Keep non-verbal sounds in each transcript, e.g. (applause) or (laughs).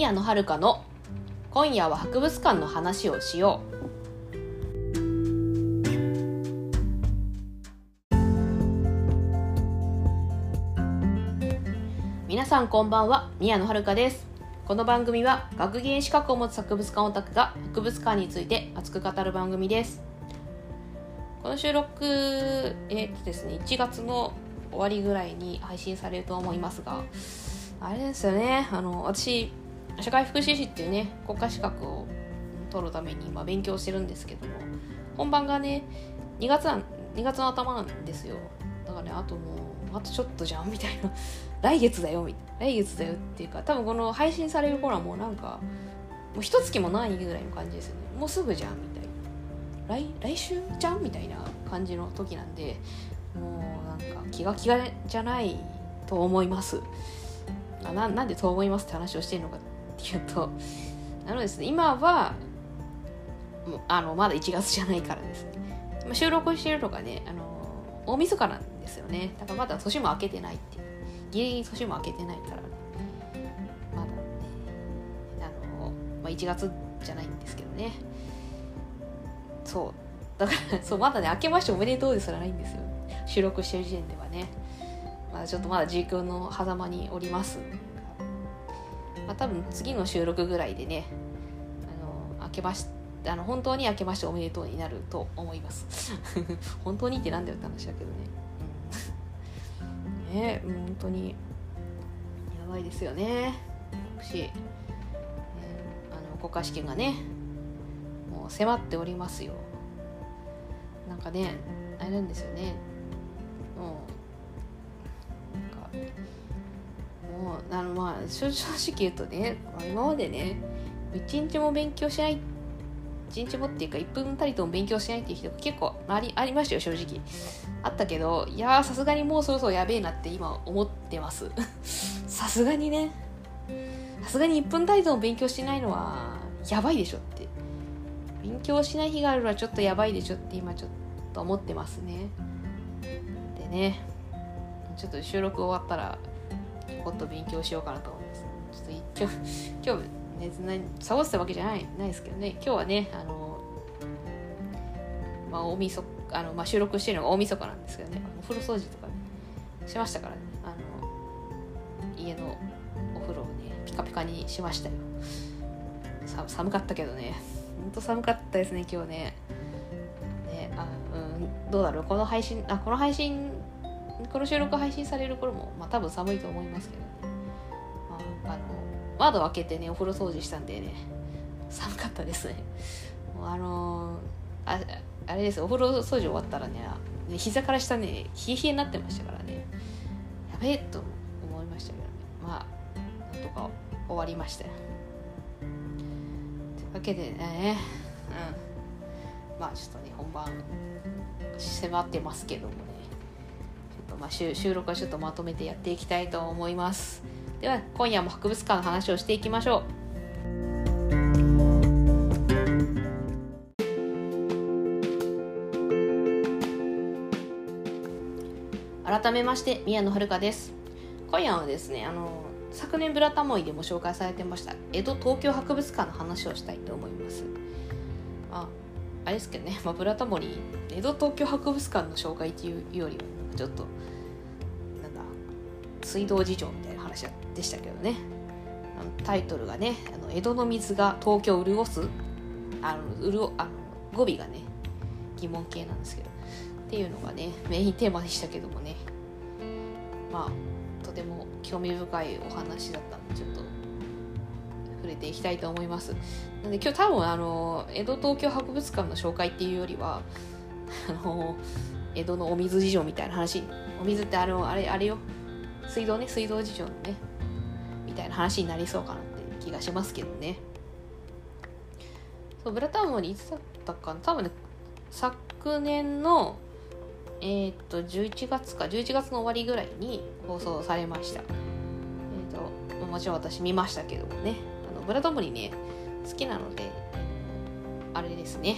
宮野遥の今夜は博物館の話をしよう。皆さんこんばんは宮野遥です。この番組は学芸資格を持つ博物館オタクが博物館について熱く語る番組です。この収録えー、っとですね1月の終わりぐらいに配信されると思いますがあれですよね。あの私社会福祉士っていうね国家資格を取るために今勉強してるんですけども本番がね2月なん2月の頭なんですよ。だからねあともうあとちょっとじゃんみたいな。(laughs) 来月だよみたいな来月だよっていうか多分この配信される頃はもうなんかもう一月もないぐらいの感じですよね。もうすぐじゃんみたいな。来来週じゃんみたいな感じの時なんでもうなんか気が気がじゃないと思います。ななんでそう思いますって話をしてるのかっていうとあのですね今はあのまだ1月じゃないからですね。収録してるのがねあの大晦日なんですよね。だからまだ年も明けてない。っていギリギリ年も明けてないからまだね。あの、まあ、1月じゃないんですけどね。そう。だからそうまだね明けましておめでとうですらないんですよ。収録してる時点ではね。まだちょっとまだ時空の狭間におります。まあ、多分次の収録ぐらいでねあの明けましあの本当に明けましておめでとうになると思います。(laughs) 本当にってなんだよって話だけどね、う (laughs) ん、ね本当にやばいですよね。私、ね、あの国家試験がねもう迫っておりますよ。なんかねあれなんですよね。もうあのまあ正直言うとね今までね一日も勉強しない一日もっていうか1分たりとも勉強しないっていう人が結構ありありましたよ正直。あったけどいやさすがにもうそろそろやべえなって今思ってます。(laughs) さすがにね。さすがに1分たりとも勉強しないのはやばいでしょって。勉強しない日があるのはちょっとやばいでしょって今ちょっと思ってますね。でねちょっと収録終わったらもっと勉強しようかなと思います。ちょっと今日今日ねサボってたわけじゃないないですけどね。今日はねあのまあ大晦あの、まあ、収録してるのが大晦日なんですけどね。お風呂掃除とかねしましたからね。あの家のお風呂をねピカピカにしましたよ。寒かったけどね。ほんと寒かったですね今日ね。ねあうんどうだろう。この配信あこの配信この収録配信される頃も、まあ、多分寒いと思いますけどね、まあ、あの窓開けてねお風呂掃除したんでね。寒かったですね。もうあの、ああれですお風呂掃除終わったらね膝から下ね冷え冷えになってましたからね。やべえと思いましたけどね。まあなんとか終わりました。よというわけでねうん。まあちょっとね本番迫ってますけども。まあ、収録はちょっとまとめてやっていきたいと思います。では今夜も博物館の話をしていきましょう。改めまして宮野遥です。今夜はですねあの昨年ブラタモイでも紹介されてました江戸東京博物館の話をしたいと思います。ああれですけどね、まあ、ブラタモリ江戸東京博物館の紹介っていうよりはちょっとなんだ水道事情みたいな話でしたけどね。あのタイトルがねあの「江戸の水が東京を潤す」あの潤あの語尾がね疑問形なんですけど。っていうのがねメインテーマでしたけどもね。まあとても興味深いお話だったんでちょっと触れていきたいと思います。なんで今日多分あの江戸東京博物館の紹介っていうよりはあの江戸のお水事情みたいな話。お水ってあのあれあれよ。水道ね水道事情のね。みたいな話になりそうかなって気がしますけどね。そうブラタウンにいつだったかな。多分ね昨年のえー、っと11月か。11月の終わりぐらいに放送されました。えー、っともちろん私見ましたけどもね。あのブラタモリね好きなのであれですね。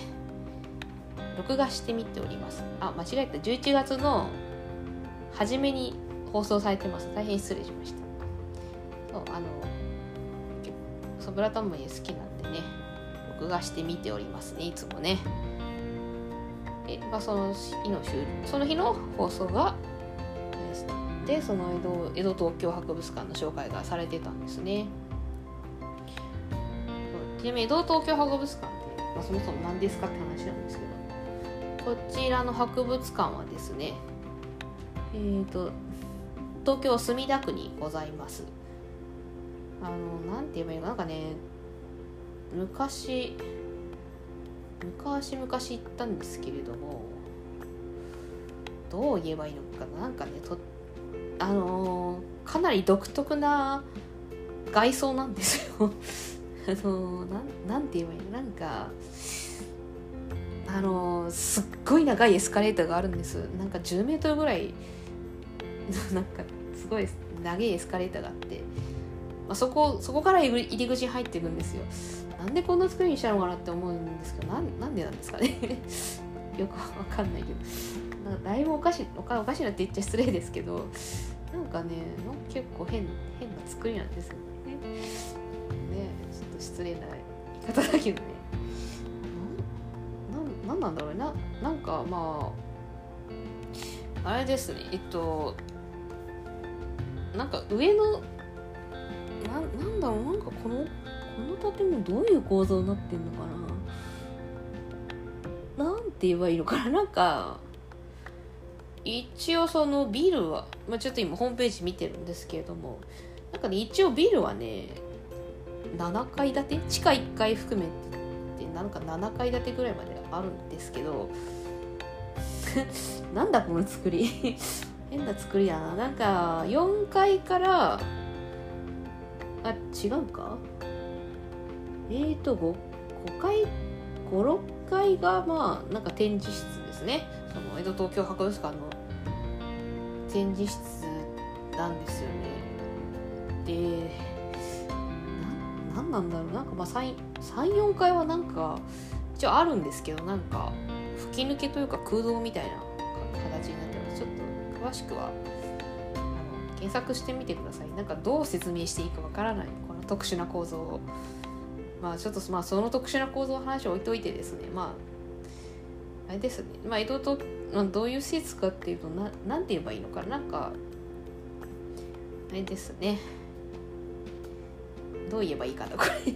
録画してみております。あ間違えた。11月の初めに放送されてます。大変失礼しました。そうあのそブラタモリ好きなんでね録画して見ておりますね。いつもね。え、まあ、その日の終その日の放送がでその江戸江戸東京博物館の紹介がされてたんですね。ちなみに江戸東京博物館って、まあ、そもそも何ですかって話なんですけどこちらの博物館はですねえっ、ー、と東京墨田区にございます。あのなんて言えばいいのなんかね昔昔々行ったんですけれどもどう言えばいいのかななんかねとあのー、かなり独特な外装なんですよ。(laughs) あのー、なんて言えばいいのなんかあの、すっごい長いエスカレーターがあるんです。なんか10メートルぐらい。(laughs) なんかすごい長いエスカレーターがあって、まあ、そこそこから入り口入っていくんですよ。なんでこんな作りにしたのかなって思うんですけどなんなんでなんですかね。(laughs) よくわかんないけど。だいぶおかしおかおかしいなって言っちゃ失礼ですけど。なんかね結構変変な作りなんですよね。ねちょっと失礼な言い方だけどね。なんだろうななんかまああれですね。えっとなんか上のななんだろう。なんかこのこの建物どういう構造になってんのかな。なんて言えばいいのかな。(laughs) なんか一応そのビルは、まあ、ちょっと今ホームページ見てるんですけれどもなんかね一応ビルはね7階建て？地下1階含めてなんか7階建てぐらいまであるんですけど (laughs) なんだこの作り？(laughs) 変な作りだな。なんか4階からあ違うか？えーと 5, 5階？56階がまあなんか展示室ですね。その江戸東京博物館の展示室なんですよね。でななんなんだろう？なんかまあ34階はなんか一応あるんですけどなんか吹き抜けというか空洞みたいな形になってます。ちょっと詳しくはあの検索してみてください。なんかどう説明していいかわからないこの特殊な構造を。まあちょっとまあその特殊な構造の話を置いといてですね。まああれですね。まあ江戸とま、どういう施設かっていうとななんて言えばいいのかなんかあれですね。どう言えばいいかなこれ。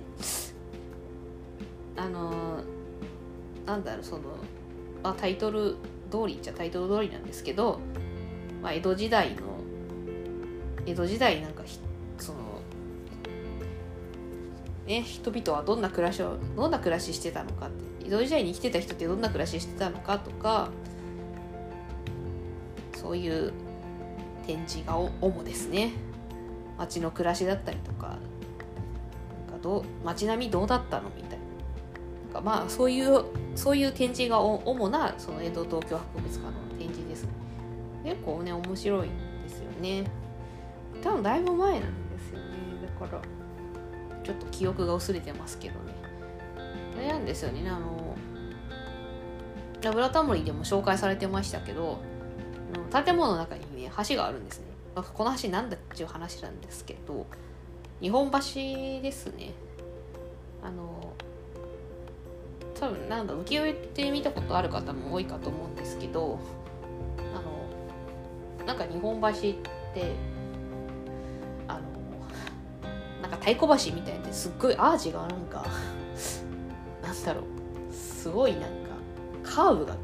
なんだろうその、まあ、タイトル通りっちゃタイトル通りなんですけど、まあ、江戸時代の江戸時代なんかそのね人々はどんな暮らしをどんな暮らししてたのかって江戸時代に生きてた人ってどんな暮らししてたのかとかそういう展示が主ですね。街の暮らしだったりとかなんかどう街並みどうだったのみたいな。かまあそういうそういう展示が主なその江戸東京博物館の展示です結構ね面白いんですよね。多分だいぶ前なんですよね。だからちょっと記憶が薄れてますけどね。あれなんですよね。あのラブラタモリでも紹介されてましたけど建物の中にね橋があるんですね、この橋なんだっていう話なんですけど日本橋ですね。あの多分なんだ浮世絵って見たことある方も多いかと思うんですけどあのなんか日本橋ってあのなんか太鼓橋みたいですっごいアーチがなんかなんだろうすごいなんかカーブが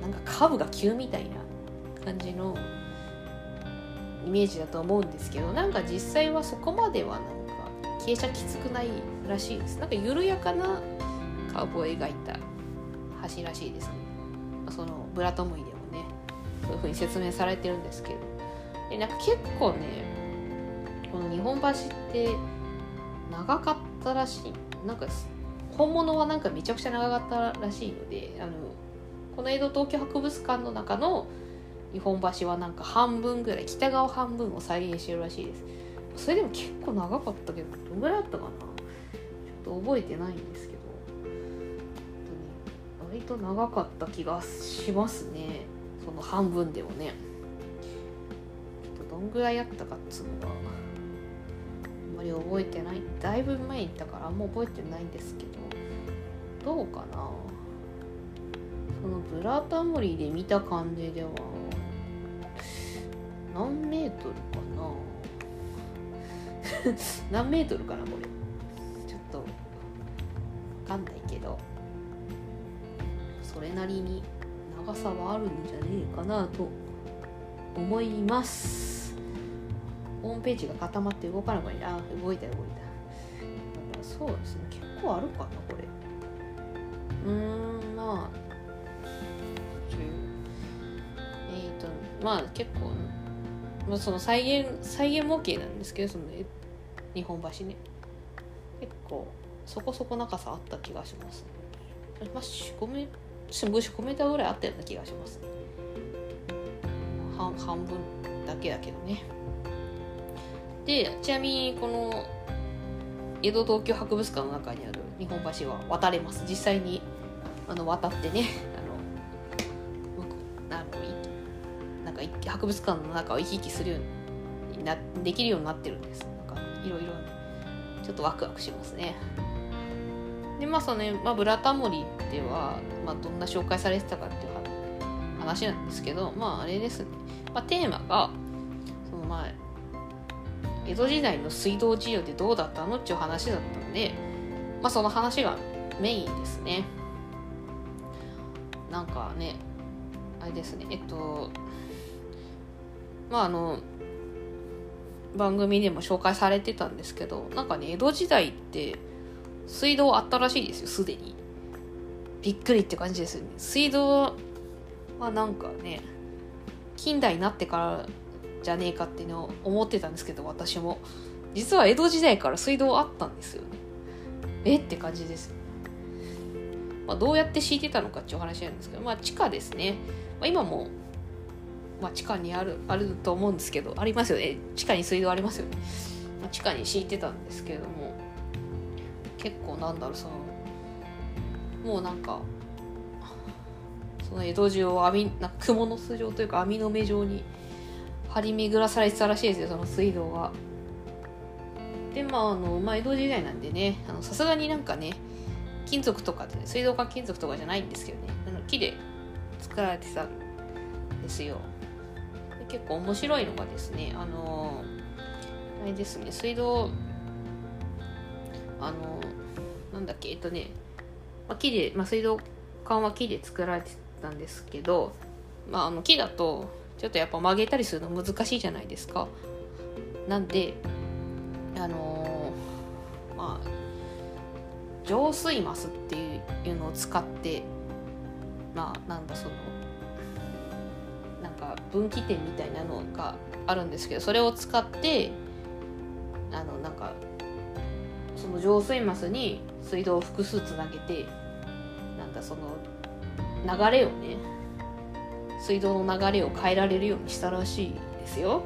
なんかカーブが急みたいな感じのイメージだと思うんですけどなんか実際はそこまではなんか傾斜きつくないらしいです。なんか緩やかなカーブを描いた橋らしいです。ねそのブラトムイでもねそういう風に説明されてるんですけど。でなんか結構ねこの日本橋って長かったらしい。なんか本物はなんかめちゃくちゃ長かったらしいのであのこの江戸東京博物館の中の日本橋はなんか半分ぐらい北側半分を再現してるらしいです。それでも結構長かったけどどんぐらいあったかな。ちょっと覚えてないんですけど、割と長かった気がしますね。その半分でもね。どんぐらいあったかっつうのがあんままり覚えてない。だいぶ前に行ったからあんま覚えてないんですけど。どうかな。そのブラタモリで見た感じでは何メートルかな。(laughs) 何メートルかなこれ。ちょっとわかんないけどそれなりに長さはあるんじゃねえかなと思います。ホームページが固まって動かなくなりあ動いた動いた。そうですね結構あるかなこれ。うーんまあえっ、ー、とまあ結構、まあ、その再現再現模型なんですけどその日本橋ね。結構そこそこ長さあった気がしますね。まあ45メ45メーターぐらいあったような気がします。半半分だけだけどね。でちなみにこの江戸東京博物館の中にある日本橋は渡れます。実際にあの渡ってね (laughs) あのなんか博物館の中を行き来するようになできるようになってるんです。なんかいろいろちょっとワクワクしますね。でまあそのね、まあ、ブラタモリでは、まあ、どんな紹介されてたかっていう話なんですけどまああれですね、まあ、テーマがそのまあ江戸時代の水道事業でどうだったのっていう話だったんでまあその話がメインですね。なんかねあれですね。えっとまああの番組でも紹介されてたんですけどなんかね江戸時代って水道あったらしいですよすでに。びっくりって感じです。よね水道はなんかね近代になってからじゃねえかっていうのを思ってたんですけど私も。実は江戸時代から水道あったんですよね。えって感じです。まあ、どうやって敷いてたのかっていう話なんですけど、まあ、地下ですね、まあ、今も、まあ、地下にあるあると思うんですけどありますよね。地下に水道ありますよね、まあ、地下に敷いてたんですけれども結構なんだろうそのもうなんかその江戸中を網な蜘蛛の巣状というか網の目状に張り巡らされてたらしいですよその水道が。でまああの、まあ、江戸時代なんでねさすがになんかね金属とかで、ね、水道管金属とかじゃないんですけどねあの木で作られてたんですよで結構面白いのがですねあのあれですね水道あのなんだっけえっとね、まあ、木で、まあ、水道管は木で作られてたんですけど、まあ、あの木だとちょっとやっぱ曲げたりするの難しいじゃないですか。なんであのー、まあ浄水マスっていうのを使ってまあなんだそのなんか分岐点みたいなのがあるんですけどそれを使ってあのなんかその浄水マスに水道を複数つなげてなんだその流れをね水道の流れを変えられるようにしたらしいですよ。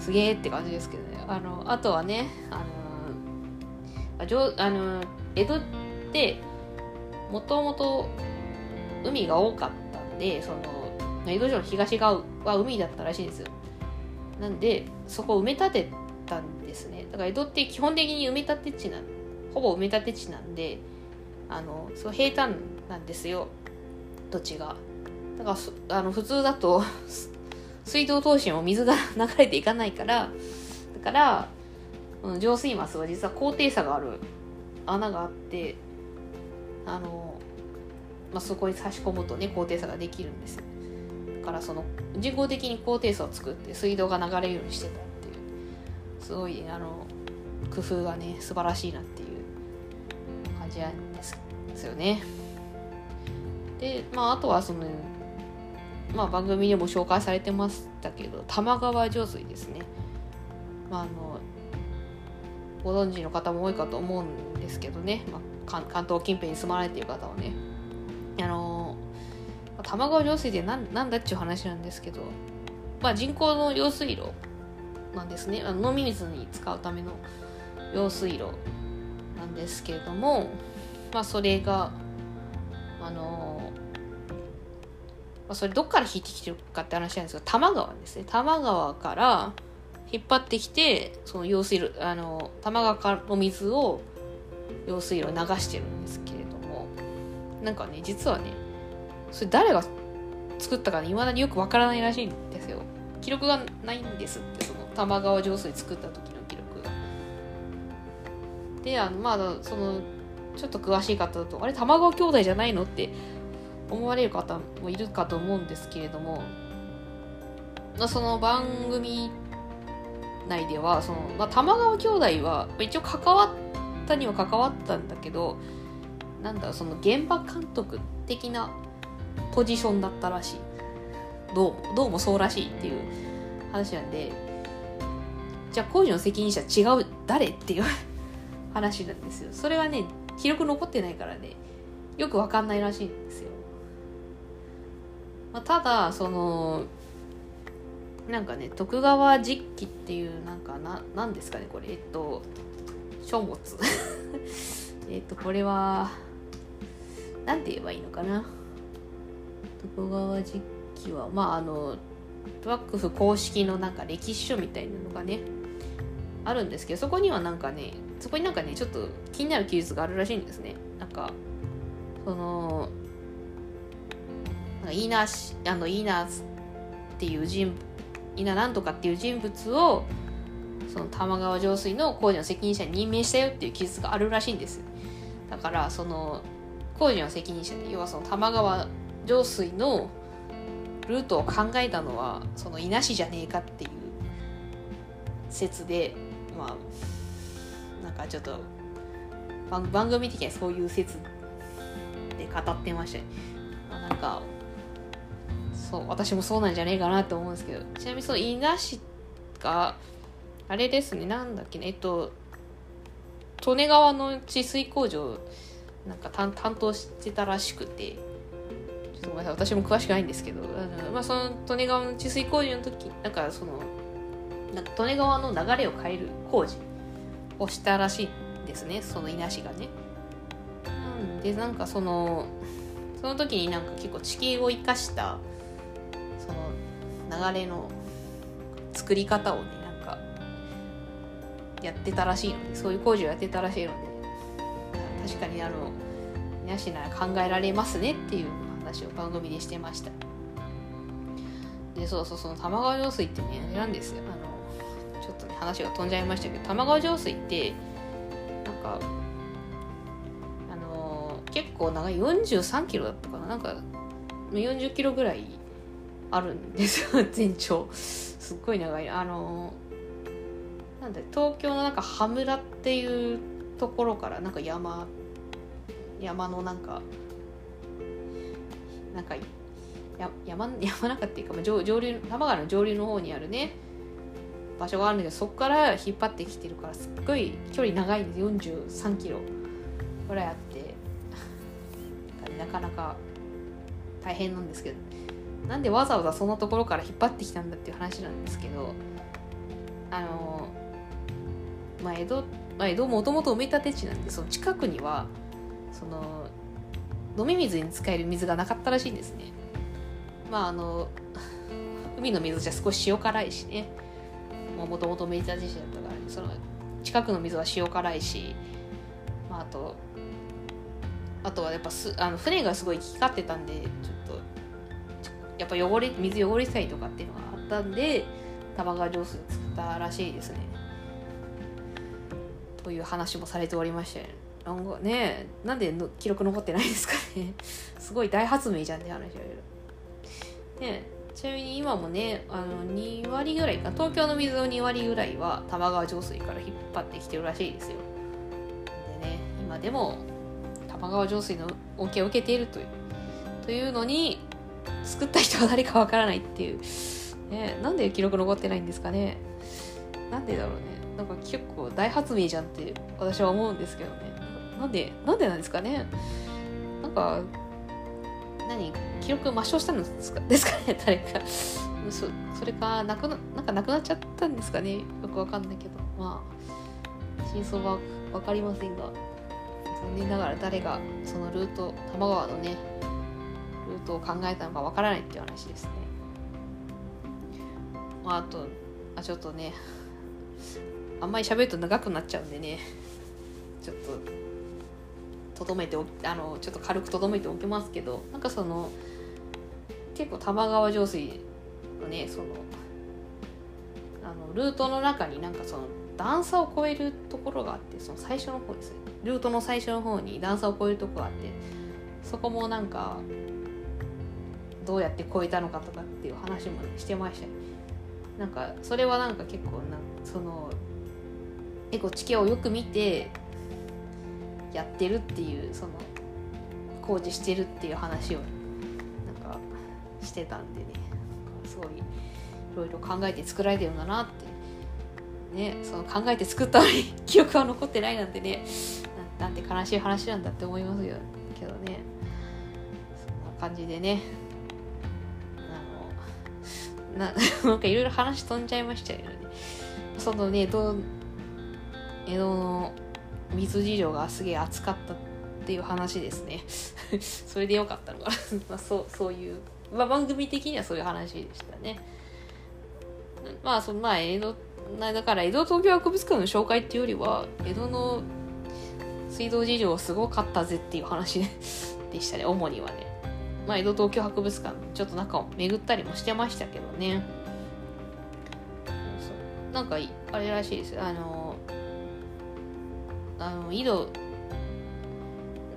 すげえって感じですけどね。あのあとはねあのあの江戸ってもともと海が多かったんでその江戸城の東側は海だったらしいんですよ。なんでそこを埋め立てたんですね。だから江戸って基本的に埋め立て地なんほぼ埋め立て地なんであのそう平坦なんですよ。土地が。だからあの普通だと (laughs) 水道通しも水が流れていかないからだから、うん、浄水マスは実は高低差がある。穴があってあの、まあ、そこに差し込むとね高低差ができるんですよ。だからその人工的に高低差を作って水道が流れるようにしてたっていう。すごいあの工夫がね素晴らしいなってじなんですよね。でまああとはそのまあ番組でも紹介されてましたけど玉川上水ですね。まああのご存知の方も多いかと思うんですけどね、まあ、関東近辺に住まれている方はね。あの玉川上水って何だっちゅう話なんですけど、まあ、人工の用水路なんですね。あの飲み水に使うための用水路。んですけれども、まあ、それがあのま、それどっから引いてきてるかって話なんですけど多摩川ですね。多摩川から引っ張ってきてその用水路あの玉川の水を用水路流してるんですけれどもなんかね実はねそれ誰が作ったかいまだによくわからないらしいんですよ。記録がないんですってその玉川上水作った時であのまあそのちょっと詳しい方だとあれ玉川兄弟じゃないのって思われる方もいるかと思うんですけれどもその番組内ではその、まあ、玉川兄弟は一応関わったには関わったんだけどなんだその現場監督的なポジションだったらしい。どうもどうもそうらしいっていう話なんでじゃあ工事の責任者違う誰っていう話なんですよ。それはね記録残ってないからねよくわかんないらしいんですよ、まあ、ただそのなんかね徳川実記っていうなんかななんですかねこれ。えっと書物。(laughs) えっとこれはなんて言えばいいのかな。徳川実記はまああの幕府公式のなんか歴史書みたいなのがねあるんですけどそこにはなんかねそこになんかねちょっと気になる記述があるらしいんですね。なんかそのなんかいいなしあのいいなっていう人伊那なんとかっていう人物をその玉川上水の工事の責任者に任命したよっていう記述があるらしいんです。だからその工事の責任者で要はその玉川上水のルートを考えたのはその伊那市じゃねえかっていう説でまあなんかちょっと番組的にはそういう説で語ってましたね、あ、なんかそう私もそうなんじゃねえかなと思うんですけどちなみにその伊那市があれですねなんだっけねえっと利根川の治水工場なんか担当してたらしくてちょっとごめんなさい私も詳しくないんですけどあの、まあ、その利根川の治水工事の時なんかそのなんか利根川の流れを変える工事をしたらしいんですねその伊那市がね。なん。でなんかそのその時になんか結構地形を生かしたその流れの作り方をねなんかやってたらしいのでそういう工事をやってたらしいので確かにあのなしなら考えられますねっていう話を番組でしてました。でそうそうその玉川上水ってねなんですよ。あの話が飛んじゃいましたけど玉川上水ってなんかあのー、結構長い43キロだったかな。なんか40キロぐらいあるんですよ (laughs) 全長。すっごい長い。あのなんだ東京のなんか羽村っていうところからなんか山山のなんかなんかや山山中っていうか、上上流玉川の上流の方にあるね場所があるんだけどそこから引っ張ってきてるからすっごい距離長いんです。43キロぐらいあって。(laughs) なかなか大変なんですけど。なんでわざわざそのところから引っ張ってきたんだっていう話なんですけどあのまあ江戸、まあ、江戸もともと埋め立て地なんでその近くにはその飲み水に使える水がなかったらしいんですね。まああの (laughs) 海の水じゃ少し塩辛いしね。もともと埋め立て地だったから、ね、その近くの水は塩辛いし、まあ、あとあとはやっぱすあの船がすごい行き交ってたんでちょっとやっぱ汚れ水汚れたりとかっていうのがあったんで玉川上水作ったらしいですね。という話もされておりましてなんかねなんでの記録残ってないですかね。(laughs) すごい大発明じゃんって話だけどね。ちなみに今もねあの2割ぐらいか東京の水の2割ぐらいは玉川上水から引っ張ってきてるらしいですよ。でね今でも玉川上水の恩恵を受けているというというのに作った人は誰かわからないっていう、ね、なんで記録残ってないんですかね。なんでだろうね。なんか結構大発明じゃんって私は思うんですけどね。なんでなんでなんですかね。なんか何？記録抹消したんですか？ですか？ね誰かそそれかなくななんかなくなっちゃったんですかね？よくわかんないけど。まあ真相は分かりませんが。残念ながら誰がそのルート多摩川のねルートを考えたのかわからないっていう話ですね。まあ、あとあちょっとねあんまり喋ると長くなっちゃうんでね。ちょっととどめておあのちょっと軽くとどめておきますけどなんかその結構玉川上水のねそのあのルートの中になんかその段差を越えるところがあってその最初の方です。ねルートの最初の方に段差を越えるところがあってそこもなんかどうやって越えたのかとかっていう話も、ね、してました。ねなんかそれはなんか結構なそのエコ地形をよく見てやってるっていうその工事してるっていう話をなんかしてたんでね。すごいいろいろ考えて作られてるんだなって。ねその考えて作ったのに (laughs) 記憶は残ってないなんてね。なんて悲しい話なんだって思いますよ。けどね。そんな感じでね。あのな (laughs) なんかいろいろ話飛んじゃいましたよね。そのねど江戸の水事情がすげえ熱かったっていう話ですね。(laughs) それでよかったのか。な (laughs) まあそうそういう、まあ、番組的にはそういう話でしたね。まあそのまあ江戸だから江戸東京博物館の紹介っていうよりは江戸の水道事情すごかったぜっていう話で (laughs) したね。主にはね。まあ江戸東京博物館ちょっと中を巡ったりもしてましたけどね。なんかあれらしいです。あのあの井戸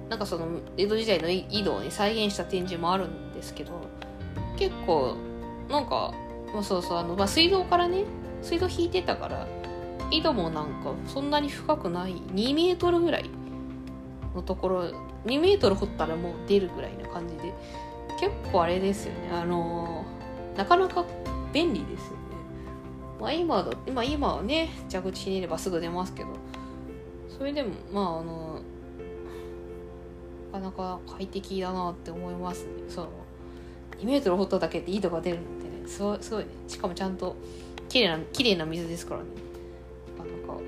なんかその江戸時代の井戸をね再現した展示もあるんですけど結構なんかまあ、そうそうあの、まあ、水道からね水道引いてたから井戸もなんかそんなに深くない2メートルぐらいのところ2メートル掘ったらもう出るぐらいな感じで結構あれですよねあのー、なかなか便利ですよね。まあ今だ今今はね蛇口ひねればすぐ出ますけどそれでもまああのなかなか快適だなって思います。ねその2メートル掘っただけでいいとか出るってね。すごいすごい。ねしかもちゃんと綺麗な綺麗な水ですからね。なんか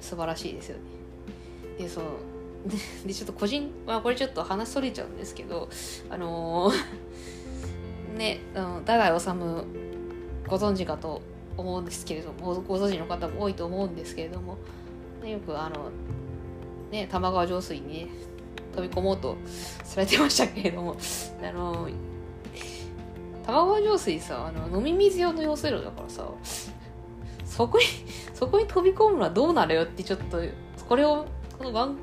素晴らしいですよね。でそう。(laughs) でちょっと個人まあこれちょっと話それちゃうんですけどあのー、(laughs) ねあの太宰治ご存知かと思うんですけれどもご存知の方も多いと思うんですけれども、よくあのね玉川上水にね飛び込もうとされてましたけれども。(laughs) あの玉川上水さあの飲み水用の用水路だからさそこに (laughs) そこに飛び込むのはどうなるよってちょっとこれをこの番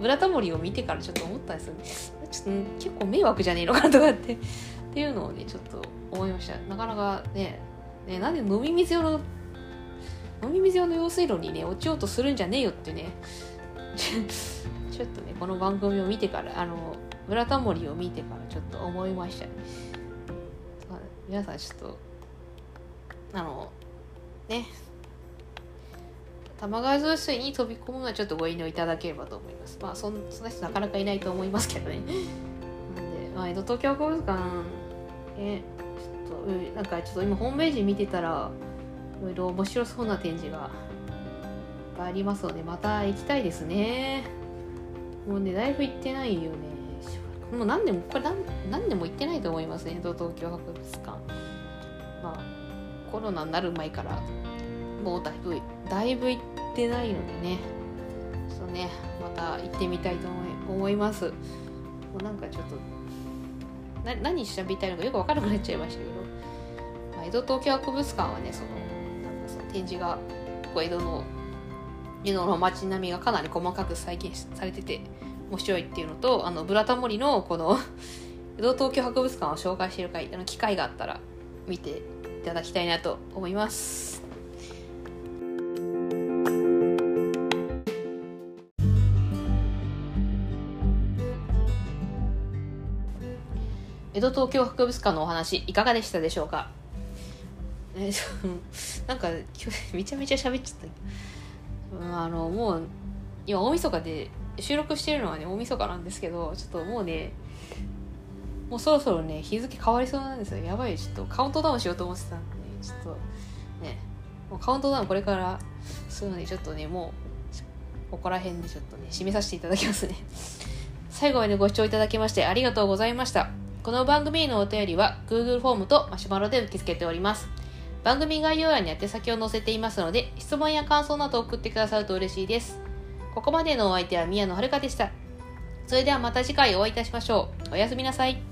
ブラタモリを見てからちょっと思ったんですよね。ちょっと結構迷惑じゃねえのかなとかってっていうのをねちょっと思いました。なかなかねねなんで飲み水用の飲み水用の用水路にね落ちようとするんじゃねえよってね (laughs) ちょっとねこの番組を見てからあの「ブラタモリ」を見てからちょっと思いましたね皆さんちょっとあのね玉川上水に飛び込むのはちょっとご遠慮いただければと思います。まあそんそんな人なかなかいないと思いますけどね。なんで、まあ、江戸東京博物館、え、ちょっと、なんかちょっと今ホームページ見てたら、いろいろ面白そうな展示がありますので、また行きたいですね。もうね、だいぶ行ってないよね。もう何年も、これ何何年も行ってないと思いますね、江戸東京博物館。まあ、コロナになる前からもうだいぶだいぶ行ってないのでねそうねまた行ってみたいと思いますもうなんかちょっとな何調べたいのかよく分からなくなっちゃいましたけど、まあ、江戸東京博物館はねその展示がここ江戸の江戸の街並みがかなり細かく再現されてて面白いっていうのとあのブラタモリのこの (laughs) 江戸東京博物館を紹介している回あの機会があったら見ていただきたいなと思います。江戸東京博物館のお話いかがでしたでしょうか？えー、(laughs) なんか今日めちゃめちゃ喋っちゃった、あのもう今大晦日で収録してるのはね大晦日なんですけどちょっともうねもうそろそろね日付変わりそうなんですよ。やばい。ちょっとカウントダウンしようと思ってたんで、ちょっとねもうカウントダウンこれからするのでちょっとねもうここら辺でちょっとね締めさせていただきますね。最後までご視聴いただきましてありがとうございました。この番組へのお便りは Google フォームとマシュマロで受け付けております。番組概要欄に宛先を載せていますので、質問や感想など送ってくださると嬉しいです。ここまでのお相手は宮野遥でした。それではまた次回お会いいたしましょう。おやすみなさい。